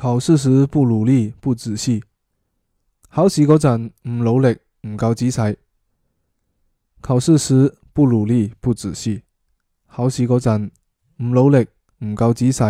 考试时不努力不仔细，考试嗰阵唔努力唔够仔细。考试时不努力不仔细，考试嗰阵唔努力唔够仔细。